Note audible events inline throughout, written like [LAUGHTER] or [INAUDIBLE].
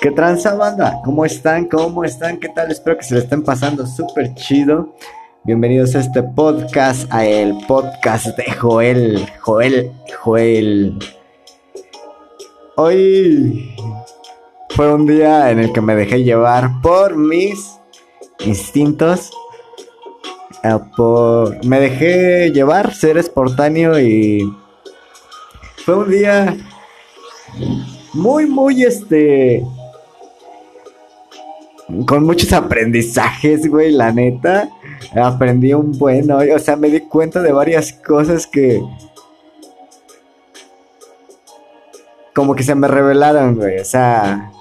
¿Qué tranza banda? ¿Cómo están? ¿Cómo están? ¿Qué tal? Espero que se le estén pasando súper chido. Bienvenidos a este podcast, a el podcast de Joel, Joel, Joel. Hoy fue un día en el que me dejé llevar por mis instintos. eh, por... Me dejé llevar, ser espontáneo y fue un día muy, muy este con muchos aprendizajes, güey, la neta. Aprendí un buen hoy, o sea, me di cuenta de varias cosas que como que se me revelaron, güey, o sea,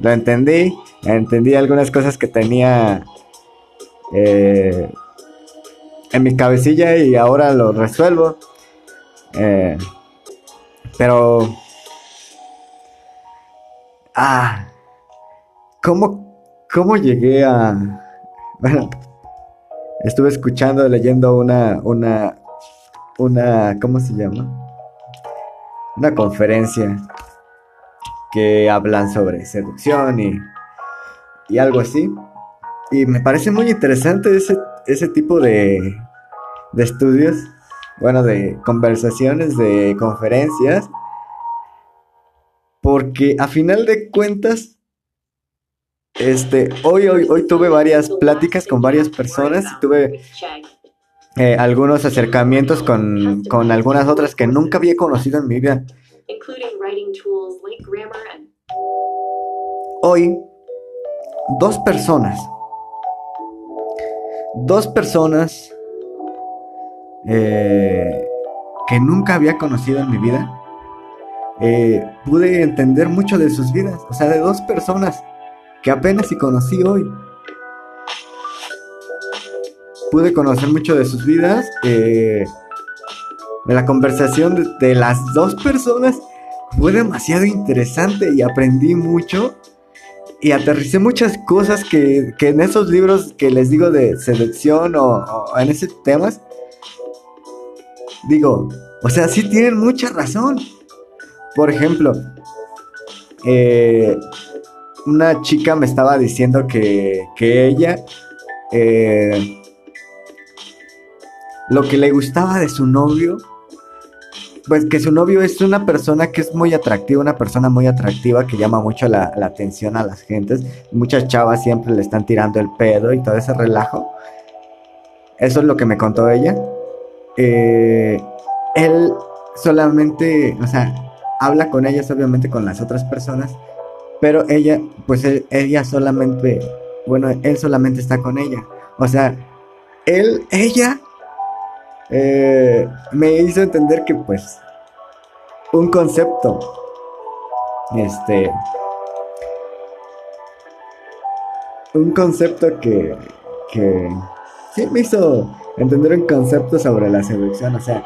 lo entendí, entendí algunas cosas que tenía eh, en mi cabecilla y ahora lo resuelvo. Eh, pero... Ah, ¿cómo, ¿cómo llegué a... Bueno, estuve escuchando, leyendo una, una, una, ¿cómo se llama? Una conferencia que hablan sobre seducción y, y algo así. Y me parece muy interesante ese, ese tipo de, de estudios, bueno, de conversaciones, de conferencias, porque a final de cuentas, este, hoy, hoy, hoy tuve varias pláticas con varias personas, tuve eh, algunos acercamientos con, con algunas otras que nunca había conocido en mi vida. Hoy, dos personas, dos personas eh, que nunca había conocido en mi vida, eh, pude entender mucho de sus vidas, o sea, de dos personas que apenas si conocí hoy. Pude conocer mucho de sus vidas, eh, de la conversación de, las dos personas fue demasiado interesante y aprendí mucho y aterricé muchas cosas que, que en esos libros que les digo de selección o, o en esos temas, digo, o sea, sí tienen mucha razón. Por ejemplo, eh, una chica me estaba diciendo que, que ella, eh, lo que le gustaba de su novio, pues que su novio es una persona que es muy atractiva, una persona muy atractiva que llama mucho la, atención a las gentes. Muchas chavas siempre le están tirando el pedo y todo ese relajo. Eso es lo que me contó ella. Eh, él solamente, o sea, habla con ellas, obviamente con las otras personas, pero ella, pues él- ella solamente, bueno, él solamente está con ella. O sea, él, ella, eh, me hizo entender que pues un concepto, este, un concepto que, que, sí me hizo entender un concepto sobre la seducción, o sea,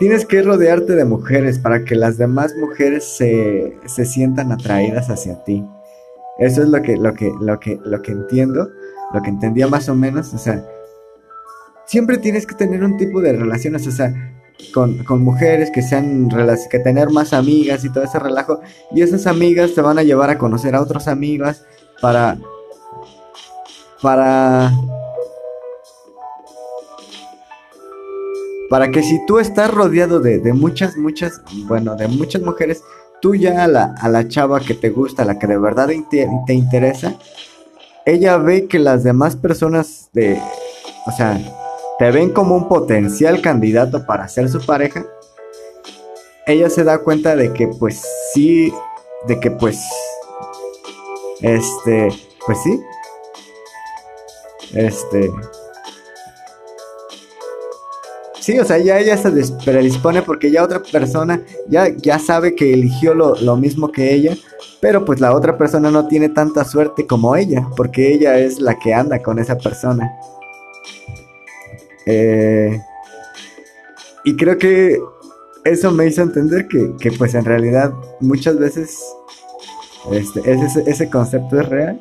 Tienes que rodearte de mujeres para que las demás mujeres se, se sientan atraídas hacia ti. Eso es lo que, lo que, lo que, lo que entiendo, lo que entendía más o menos. O sea, siempre tienes que tener un tipo de relaciones, o sea, con, con mujeres que sean que tener más amigas y todo ese relajo. Y esas amigas te van a llevar a conocer a otras amigas para. para. Para que si tú estás rodeado de, de muchas, muchas, bueno, de muchas mujeres, tú ya a la, a la chava que te gusta, a la que de verdad te, te interesa, ella ve que las demás personas de, o sea, te ven como un potencial candidato para ser su pareja, ella se da cuenta de que pues sí, de que pues, este, pues sí, este, Sí, o sea, ya ella se predispone porque ya otra persona ya, ya sabe que eligió lo, lo mismo que ella, pero pues la otra persona no tiene tanta suerte como ella, porque ella es la que anda con esa persona. Eh, y creo que eso me hizo entender que, que, pues en realidad muchas veces este, ese, ese concepto es real.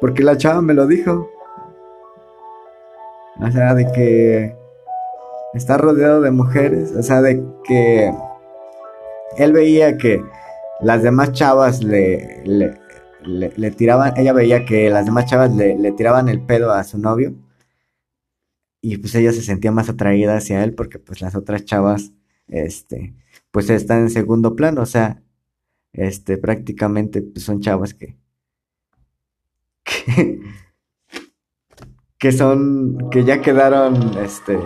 Porque la chava me lo dijo. O sea, de que está rodeado de mujeres, o sea, de que él veía que las demás chavas le, le, tiraban, ella veía que las demás chavas le, tiraban el pedo a su novio y pues ella se sentía más atraída hacia él porque pues las otras chavas, este, pues están en segundo plano, o sea, este, prácticamente pues, son chavas que, [LAUGHS] que son, que ya quedaron, este,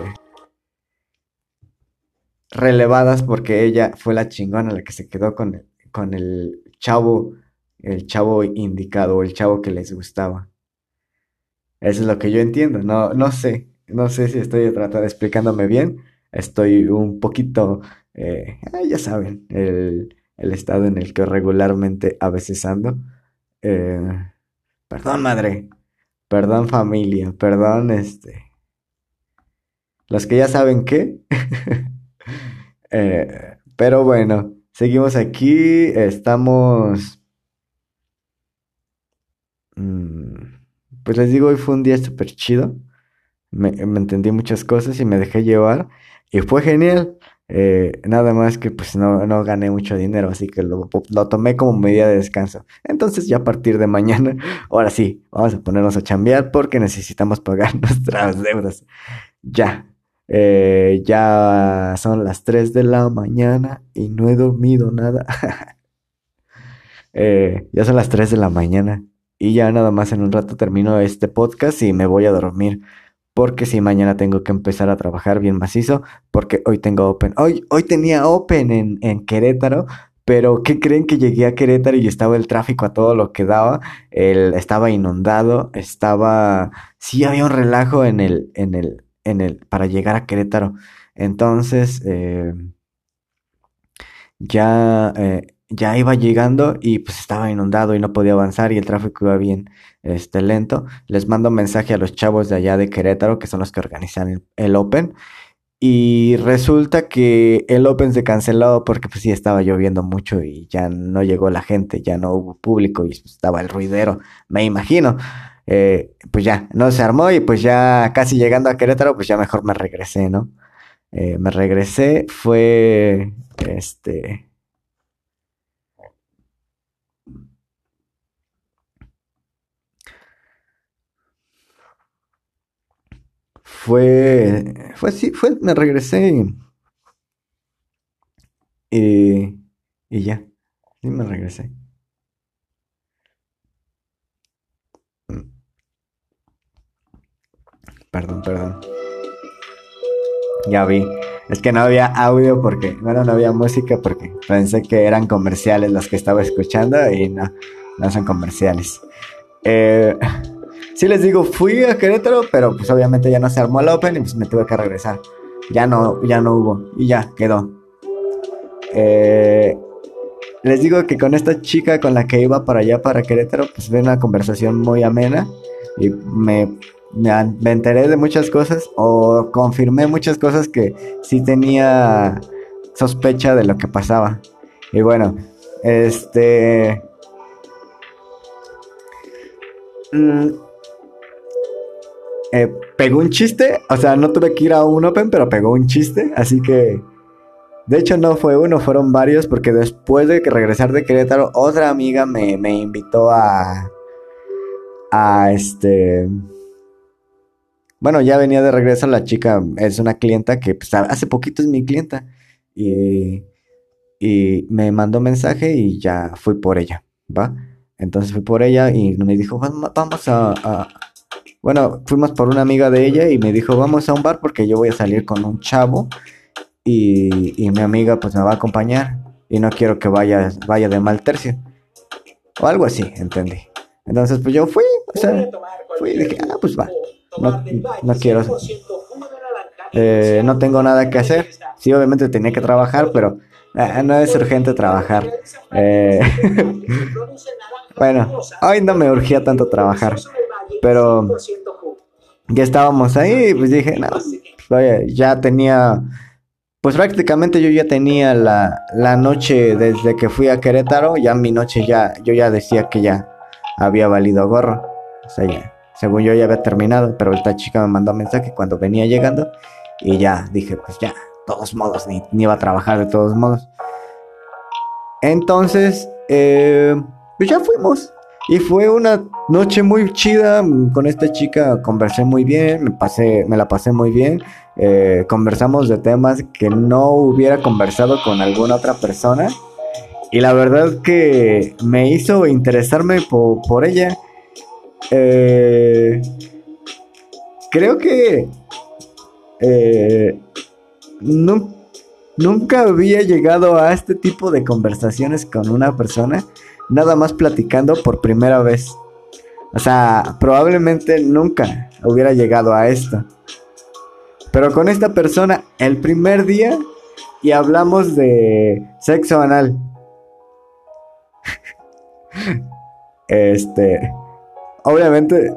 relevadas porque ella fue la chingona la que se quedó con con el chavo, el chavo indicado, el chavo que les gustaba. Eso es lo que yo entiendo, no, no sé, no sé si estoy tratando de explicándome bien, estoy un poquito, eh, ya saben, el, el, estado en el que regularmente a veces ando. Eh, perdón madre, perdón familia, perdón este... Los que ya saben qué. [LAUGHS] Eh, pero bueno, seguimos aquí. Estamos. Mm, pues les digo, hoy fue un día súper chido. Me, entendí muchas cosas y me dejé llevar. Y fue genial. Eh, nada más que pues no, no, gané mucho dinero, así que lo, lo, tomé como medida de descanso. Entonces ya a partir de mañana, [LAUGHS] ahora sí, vamos a ponernos a chambear porque necesitamos pagar [LAUGHS] nuestras deudas. Ya. Eh, ya son las 3 de la mañana y no he dormido nada. [LAUGHS] Eh, ya son las 3 de la mañana y ya nada más en un rato termino este podcast y me voy a dormir. Porque si mañana tengo que empezar a trabajar bien macizo, porque hoy tengo Open. Hoy, hoy tenía Open en, en Querétaro, pero ¿qué creen que llegué a Querétaro y estaba el tráfico a todo lo que daba? El, estaba inundado, estaba... Sí, había un relajo en el, en el, en el, para llegar a Querétaro. Entonces, eh, ya, eh, ya iba llegando y pues estaba inundado y no podía avanzar y el tráfico iba bien este, lento. Les mando un mensaje a los chavos de allá de Querétaro, que son los que organizan el, Open. Y resulta que el Open se canceló porque pues sí estaba lloviendo mucho y ya no llegó la gente, ya no hubo público y estaba el ruidero, me imagino. Eh, pues ya, no se armó y pues ya casi llegando a Querétaro, pues ya mejor me regresé, ¿no? Eh, me regresé, fue, este... Fue, fue, sí, fue, me regresé y, y ya, sí me regresé. Perdón, perdón. Ya vi. Es que no había audio porque, bueno, no había música porque pensé que eran comerciales los que estaba escuchando y no, no son comerciales. Eh, sí les digo, fui a Querétaro, pero pues obviamente ya no se armó el Open y pues me tuve que regresar. Ya no, ya no hubo y ya quedó. Eh, les digo que con esta chica con la que iba para allá, para Querétaro, pues fue una conversación muy amena y me me, enteré de muchas cosas o confirmé muchas cosas que sí tenía sospecha de lo que pasaba. Y bueno, este... Mm, eh, pegó un chiste, o sea, no tuve que ir a un Open, pero pegó un chiste, así que... De hecho no fue uno, fueron varios, porque después de que regresar de Querétaro, otra amiga me, me invitó a... A este bueno, ya venía de regreso la chica, es una clienta que pues, hace poquito es mi clienta. Y, y me mandó mensaje y ya fui por ella, ¿va? Entonces fui por ella y me dijo, vamos a, Bueno, fuimos por una amiga de ella y me dijo, vamos a un bar porque yo voy a salir con un chavo y, y mi amiga pues me va a acompañar y no quiero que vaya, vaya de mal tercio. O algo así, entendí. Entonces pues yo fui, o sea, fui y dije, ah, pues va no, no quiero. Eh, no tengo nada que hacer. Sí, obviamente tenía que trabajar, pero eh, no es urgente trabajar. Eh, [LAUGHS] bueno, hoy no me urgía tanto trabajar, pero ya estábamos ahí, pues dije, no, ya tenía, pues prácticamente yo ya tenía la, la noche desde que fui a Querétaro, ya mi noche ya, yo ya decía que ya había valido gorro. O sea, ya según yo ya había terminado, pero esta chica me mandó un mensaje cuando venía llegando y ya dije, pues ya, todos modos, ni, ni iba a trabajar de todos modos. Entonces, eh, pues ya fuimos. Y fue una noche muy chida. Con esta chica conversé muy bien, me, pasé, me la pasé muy bien. Eh, conversamos de temas que no hubiera conversado con alguna otra persona. Y la verdad que me hizo interesarme por, ella. Eh, creo que eh, nunca había llegado a este tipo de conversaciones con una persona, nada más platicando por primera vez. O sea, probablemente nunca hubiera llegado a esto. Pero con esta persona, el primer día, y hablamos de sexo anal. este, obviamente,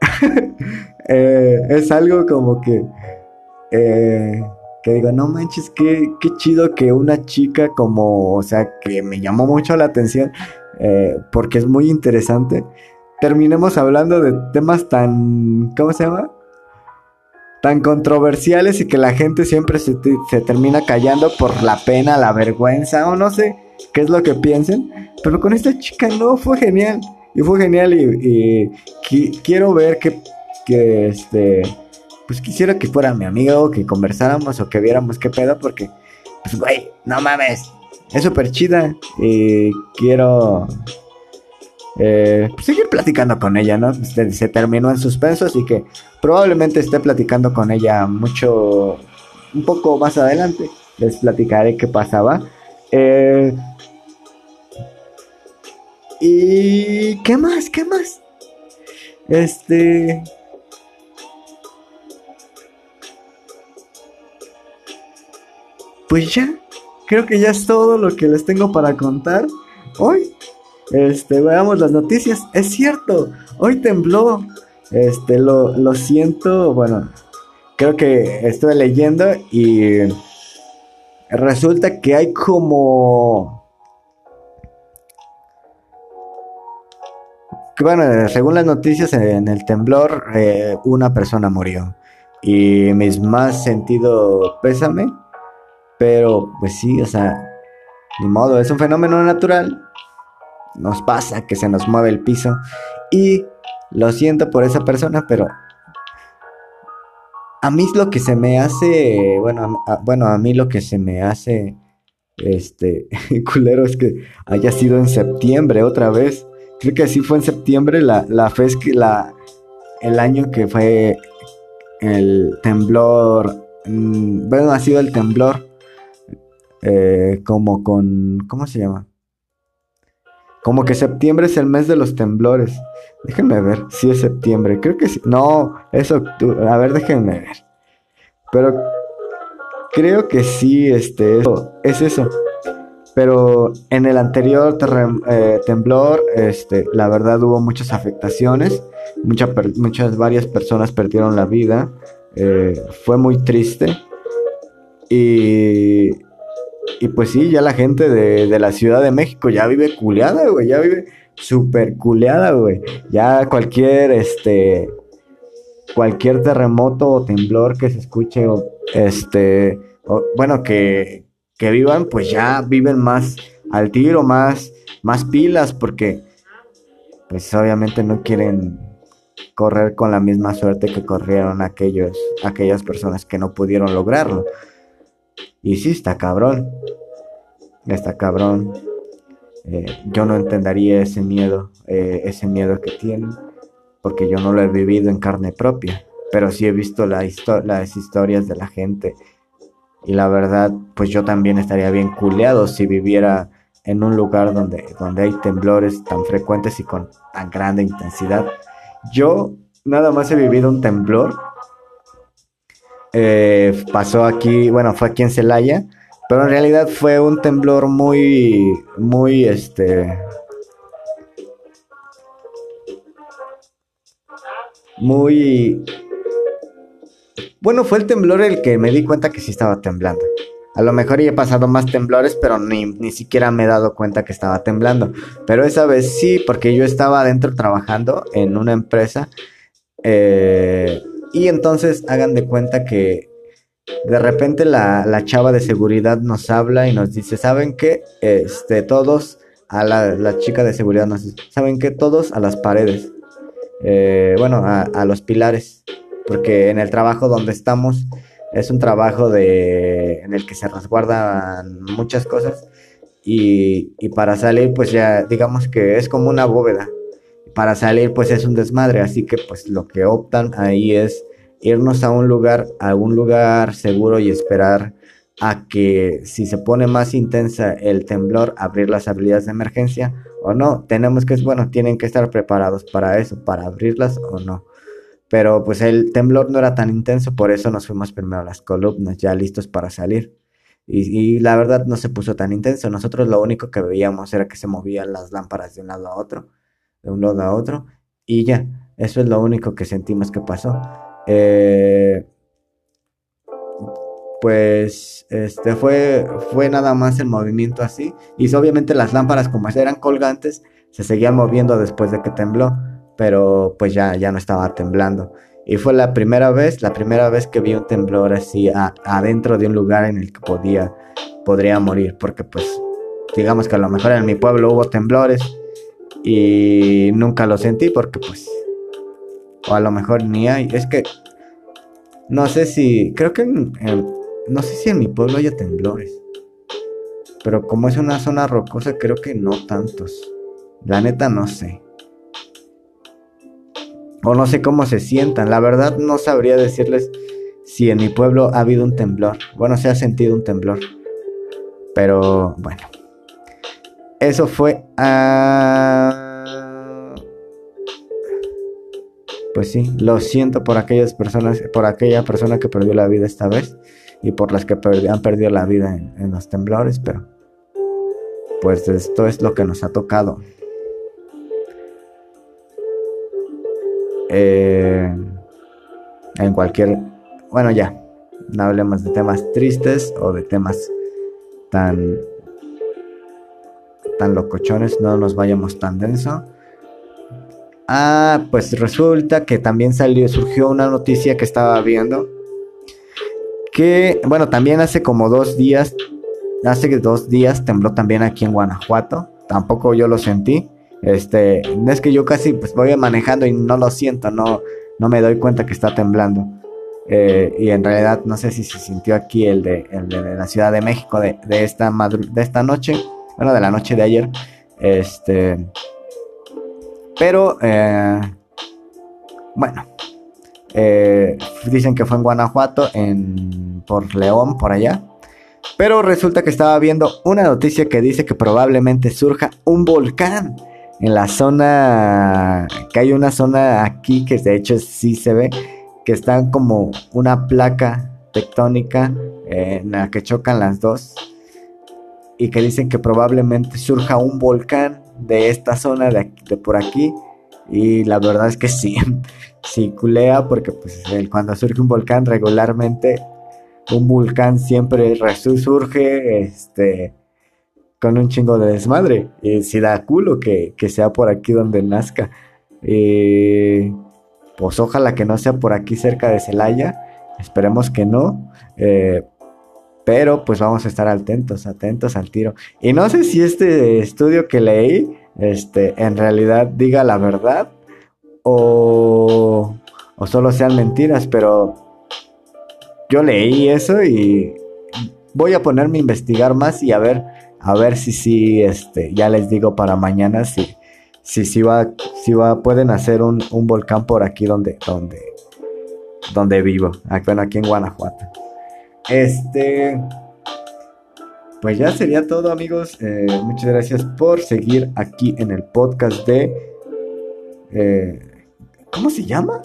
[LAUGHS] eh, es algo como que, eh, que digo, no manches, qué, qué chido que una chica como, o sea, que me llamó mucho la atención, eh, porque es muy interesante, terminemos hablando de temas tan, ¿cómo se llama? Tan controversiales y que la gente siempre se, se termina callando por la pena, la vergüenza o no sé qué es lo que piensen. Pero con esta chica no, fue genial. Y fue genial y, quiero ver que, que, este, pues quisiera que fuera mi amigo, que conversáramos o que viéramos qué pedo, porque, pues, güey, no mames, es súper chida y quiero eh, pues, seguir platicando con ella, ¿no? Se, se, terminó en suspenso, así que probablemente esté platicando con ella mucho, un poco más adelante. Les platicaré qué pasaba. Eh, ¿Y qué más? ¿Qué más? Este... Pues ya, creo que ya es todo lo que les tengo para contar hoy. Este, veamos las noticias. Es cierto, hoy tembló. Este, lo, lo siento, bueno, creo que estuve leyendo y resulta que hay como bueno, según las noticias en el temblor, eh, una persona murió. Y mis más sentido pésame. Pero pues sí, o sea, ni modo, es un fenómeno natural. Nos pasa que se nos mueve el piso. Y lo siento por esa persona, pero a mí lo que se me hace, bueno, a, bueno, a mí lo que se me hace, este, [LAUGHS] culero es que haya sido en septiembre otra vez creo que así fue en septiembre, la, la que la, el año que fue el temblor, mm, bueno, ha sido el temblor, eh, como con, ¿cómo se llama? Como que septiembre es el mes de los temblores. Déjenme ver si es septiembre. Creo que sí. No, es octubre. A ver, déjenme ver. Pero creo que sí, este, es eso. Pero en el anterior eh, temblor, este, la verdad hubo muchas afectaciones, muchas, muchas varias personas perdieron la vida, eh, fue muy triste. Y, y pues sí, ya la gente de, de la Ciudad de México ya vive culeada, güey, ya vive súper culeada, güey. Ya cualquier, este, cualquier terremoto o temblor que se escuche, este, bueno, que, que vivan, pues ya viven más al tiro, más, más pilas, porque pues obviamente no quieren correr con la misma suerte que corrieron aquellos, aquellas personas que no pudieron lograrlo. Y sí, está cabrón. Está cabrón. Eh, yo no entendería ese miedo, eh, ese miedo que tienen, porque yo no lo he vivido en carne propia, pero sí he visto la las historias de la gente y la verdad, pues yo también estaría bien culeado si viviera en un lugar donde, donde hay temblores tan frecuentes y con tan grande intensidad. Yo nada más he vivido un temblor. Eh, pasó aquí, bueno, fue aquí en Celaya, pero en realidad fue un temblor muy, muy, este, muy bueno, fue el temblor el que me di cuenta que sí estaba temblando. A lo mejor he pasado más temblores, pero ni, ni, siquiera me he dado cuenta que estaba temblando. Pero esa vez sí, porque yo estaba adentro trabajando en una empresa. Eh, y entonces hagan de cuenta que, de repente la, la, chava de seguridad nos habla y nos dice, ¿saben qué? Este, todos, a la, la chica de seguridad nos dice, ¿saben qué? Todos a las paredes. Eh, bueno, a, a, los pilares. Porque en el trabajo donde estamos es un trabajo de, en el que se resguardan muchas cosas. Y, y para salir, pues ya digamos que es como una bóveda. Para salir, pues es un desmadre. Así que pues lo que optan ahí es irnos a un lugar, a un lugar seguro y esperar a que si se pone más intensa el temblor, abrir las habilidades de emergencia o no. Tenemos que, bueno, tienen que estar preparados para eso, para abrirlas o no. Pero pues el temblor no era tan intenso, por eso nos fuimos primero a las columnas, ya listos para salir. Y, y, la verdad no se puso tan intenso. Nosotros lo único que veíamos era que se movían las lámparas de un lado a otro, de un lado a otro, y ya. Eso es lo único que sentimos que pasó. Eh, pues este fue, fue nada más el movimiento así. Y obviamente las lámparas como eran colgantes, se seguían moviendo después de que tembló. Pero pues ya, ya no estaba temblando. Y fue la primera vez, la primera vez que vi un temblor así adentro de un lugar en el que podía, podría morir. Porque pues digamos que a lo mejor en mi pueblo hubo temblores y nunca lo sentí porque pues o a lo mejor ni hay. Es que no sé si, creo que no sé si en mi pueblo haya temblores. Pero como es una zona rocosa, creo que no tantos. La neta no sé. O no sé cómo se sientan. La verdad no sabría decirles si en mi pueblo ha habido un temblor. Bueno, se ha sentido un temblor. Pero bueno. Eso fue... a pues sí, lo siento por aquellas personas, por aquella persona que perdió la vida esta vez y por las que han perdido la vida en, los temblores, pero pues esto es lo que nos ha tocado. Eh, en cualquier, bueno ya, no hablemos de temas tristes o de temas tan tan locochones, no nos vayamos tan denso. Ah, pues resulta que también salió, surgió una noticia que estaba viendo. Que, bueno, también hace como dos días, hace dos días tembló también aquí en Guanajuato. Tampoco yo lo sentí. Este, es que yo casi pues voy manejando y no lo siento, no, no me doy cuenta que está temblando. Eh, y en realidad no sé si se sintió aquí el de, el de la Ciudad de México de, de esta de esta noche, bueno, de la noche de ayer. Este, pero, eh, bueno, eh, dicen que fue en Guanajuato, en, por León, por allá. Pero resulta que estaba viendo una noticia que dice que probablemente surja un volcán en la zona, que hay una zona aquí que de hecho sí se ve, que está como una placa tectónica eh, en la que chocan las dos y que dicen que probablemente surja un volcán de esta zona de, de por aquí. Y la verdad es que sí, [LAUGHS] sí culea porque pues cuando surge un volcán regularmente un volcán siempre resurge este con un chingo de desmadre. Y si da culo que, sea por aquí donde nazca. pues ojalá que no sea por aquí cerca de Celaya. Esperemos que no. Eh, pero pues vamos a estar atentos, atentos al tiro. Y no sé si este estudio que leí este, en realidad diga la verdad o, o solo sean mentiras, pero yo leí eso y voy a ponerme a investigar más y a ver, a ver si sí, este, ya les digo para mañana si, si, si va, si va, pueden hacer un, un volcán por aquí donde, donde, donde vivo, bueno, aquí en Guanajuato. Este, pues ya sería todo amigos. Eh, muchas gracias por seguir aquí en el podcast de... Eh, ¿Cómo se llama?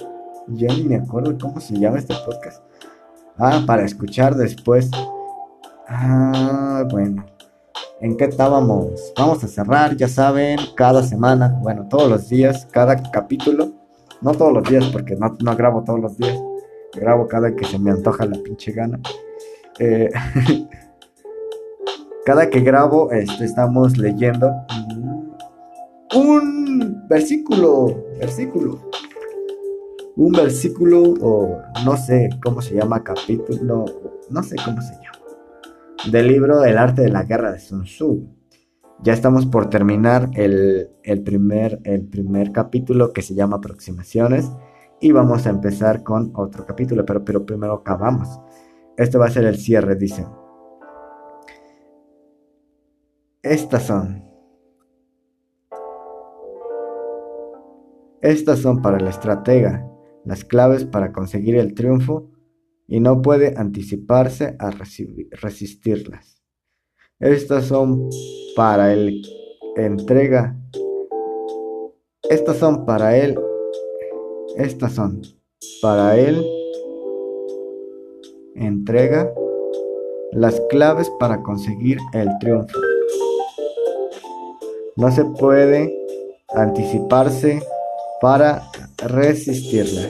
Ya ni me acuerdo cómo se llama este podcast. Ah, para escuchar después. Ah, bueno. ¿En qué estábamos? Vamos a cerrar, ya saben, cada semana, bueno, todos los días, cada capítulo. No todos los días, porque no, no grabo todos los días. Grabo cada que se me antoja la pinche gana. Eh, [LAUGHS] cada que grabo este, estamos leyendo un versículo, versículo. un versículo o no sé cómo se llama capítulo, no sé cómo se llama, del libro El arte de la guerra de Sun Tzu. Ya estamos por terminar el, primer, el primer capítulo que se llama Aproximaciones y vamos a empezar con otro capítulo, pero, pero primero acabamos. Este va a ser el cierre, dice. Estas son. Estas son para el estratega las claves para conseguir el triunfo y no puede anticiparse a resistirlas. Estas son para el entrega. Estas son para él. Estas son para él. Entrega las claves para conseguir el triunfo. No se puede anticiparse para resistirla.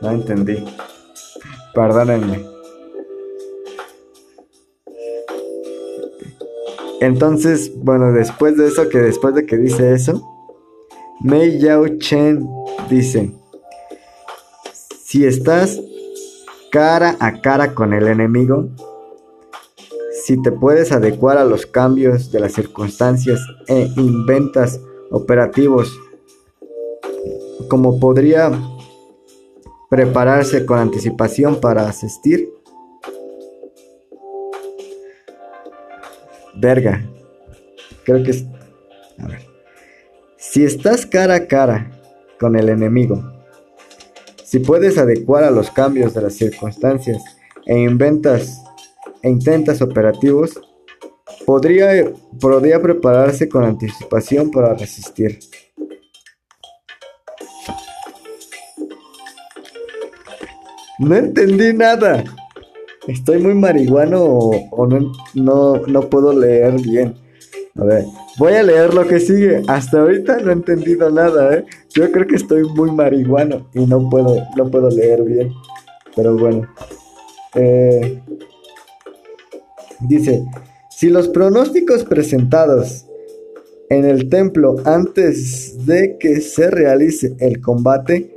No entendí. Perdónenme. Entonces, bueno, después de eso, que después de que dice eso, Mei Yao Chen dice, si estás cara a cara con el enemigo, si te puedes adecuar a los cambios de las circunstancias e inventas operativos, como podría prepararse con anticipación para asistir. Verga. Creo que es... A ver. Si estás cara a cara con el enemigo, si puedes adecuar a los cambios de las circunstancias e inventas e intentas operativos, podría, podría prepararse con anticipación para resistir. No entendí nada. ¿Estoy muy marihuano o, no, no, puedo leer bien? A ver, voy a leer lo que sigue. Hasta ahorita no he entendido nada, ¿eh? Yo creo que estoy muy marihuano y no puedo, no puedo leer bien. Pero bueno. Eh, dice, si los pronósticos presentados en el templo antes de que se realice el combate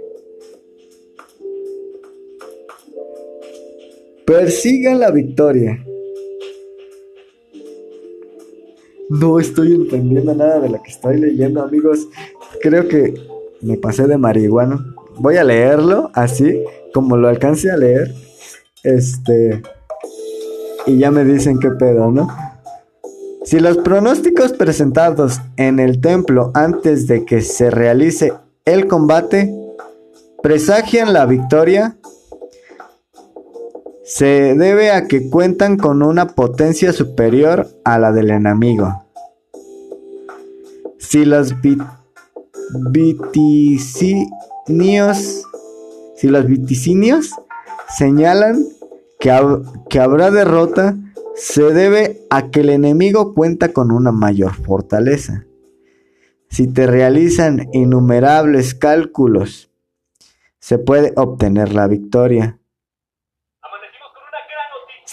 Persigan la victoria. No estoy entendiendo nada de lo que estoy leyendo, amigos. Creo que me pasé de marihuana. Voy a leerlo así, como lo alcance a leer. Este. Y ya me dicen qué pedo, ¿no? Si los pronósticos presentados en el templo antes de que se realice el combate presagian la victoria, se debe a que cuentan con una potencia superior a la del enemigo. Si los viticinios, si los viticinios señalan que, que habrá derrota, se debe a que el enemigo cuenta con una mayor fortaleza. Si te realizan innumerables cálculos, se puede obtener la victoria.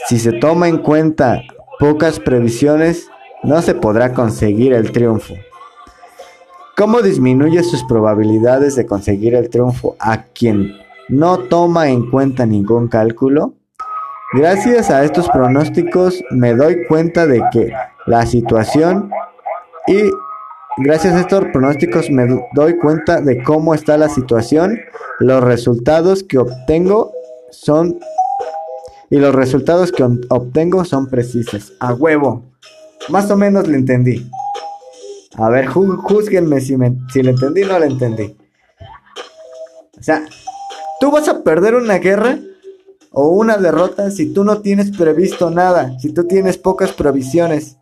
Si se toma en cuenta pocas previsiones, no se podrá conseguir el triunfo. ¿Cómo disminuye sus probabilidades de conseguir el triunfo a quien no toma en cuenta ningún cálculo? Gracias a estos pronósticos me doy cuenta de que la situación y gracias a estos pronósticos me doy cuenta de cómo está la situación, los resultados que obtengo son y los resultados que obtengo son precisos. A huevo. Más o menos le entendí. A ver, juzguenme si, me, si le entendí o no le entendí. O sea, tú vas a perder una guerra o una derrota si tú no tienes previsto nada, si tú tienes pocas provisiones.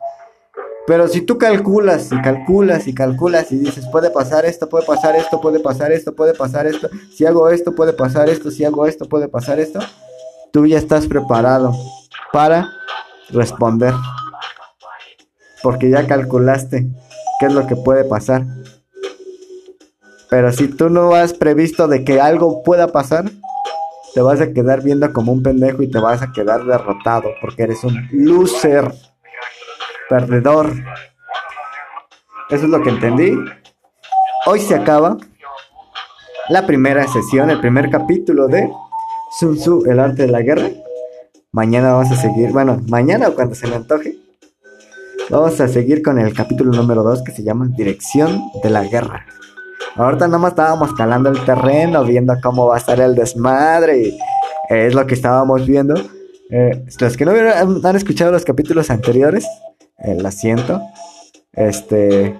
Pero si tú calculas y calculas y calculas y dices, puede pasar esto, puede pasar esto, puede pasar esto, puede pasar esto, si hago esto, puede pasar esto, si hago esto, puede pasar esto, tú ya estás preparado para responder. Porque ya calculaste qué es lo que puede pasar. Pero si tú no has previsto de que algo pueda pasar, te vas a quedar viendo como un pendejo y te vas a quedar derrotado porque eres un loser, perdedor. Eso es lo que entendí. Hoy se acaba la primera sesión, el primer capítulo de Sun Tzu, el arte de la guerra. Mañana vamos a seguir, bueno, mañana o cuando se me antoje, vamos a seguir con el capítulo número 2 que se llama Dirección de la Guerra. Ahorita nomás estábamos calando el terreno, viendo cómo va a estar el desmadre y es lo que estábamos viendo. Eh, los que no han escuchado los capítulos anteriores, eh, lo siento. Este,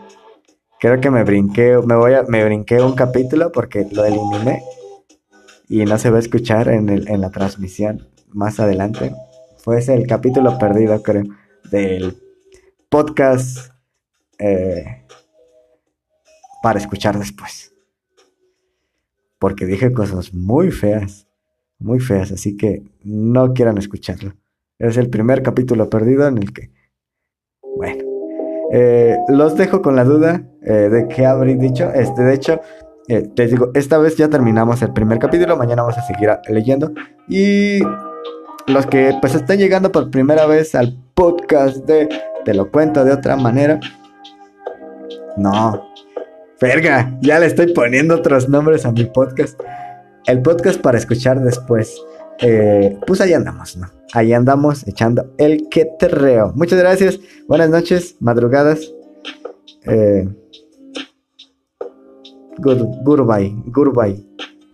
creo que me brinqué, me voy a, me brinqué un capítulo porque lo eliminé y no se va a escuchar en la transmisión más adelante. Fue ese el capítulo perdido, creo, del podcast eh, para escuchar después. Porque dije cosas muy feas, muy feas, así que no quieran escucharlo. Es el primer capítulo perdido en el que, bueno, eh, los dejo con la duda eh, de qué habré dicho. Este, de hecho, eh, te digo, esta vez ya terminamos el primer capítulo, mañana vamos a seguir leyendo. Y los que pues están llegando por primera vez al podcast de Te lo cuento de otra manera. No. Verga, ya le estoy poniendo otros nombres a mi podcast. El podcast para escuchar después. Eh, pues ahí andamos, ¿no? Ahí andamos echando el que terreo. Muchas gracias. Buenas noches, madrugadas. Eh, Good, goodbye, goodbye.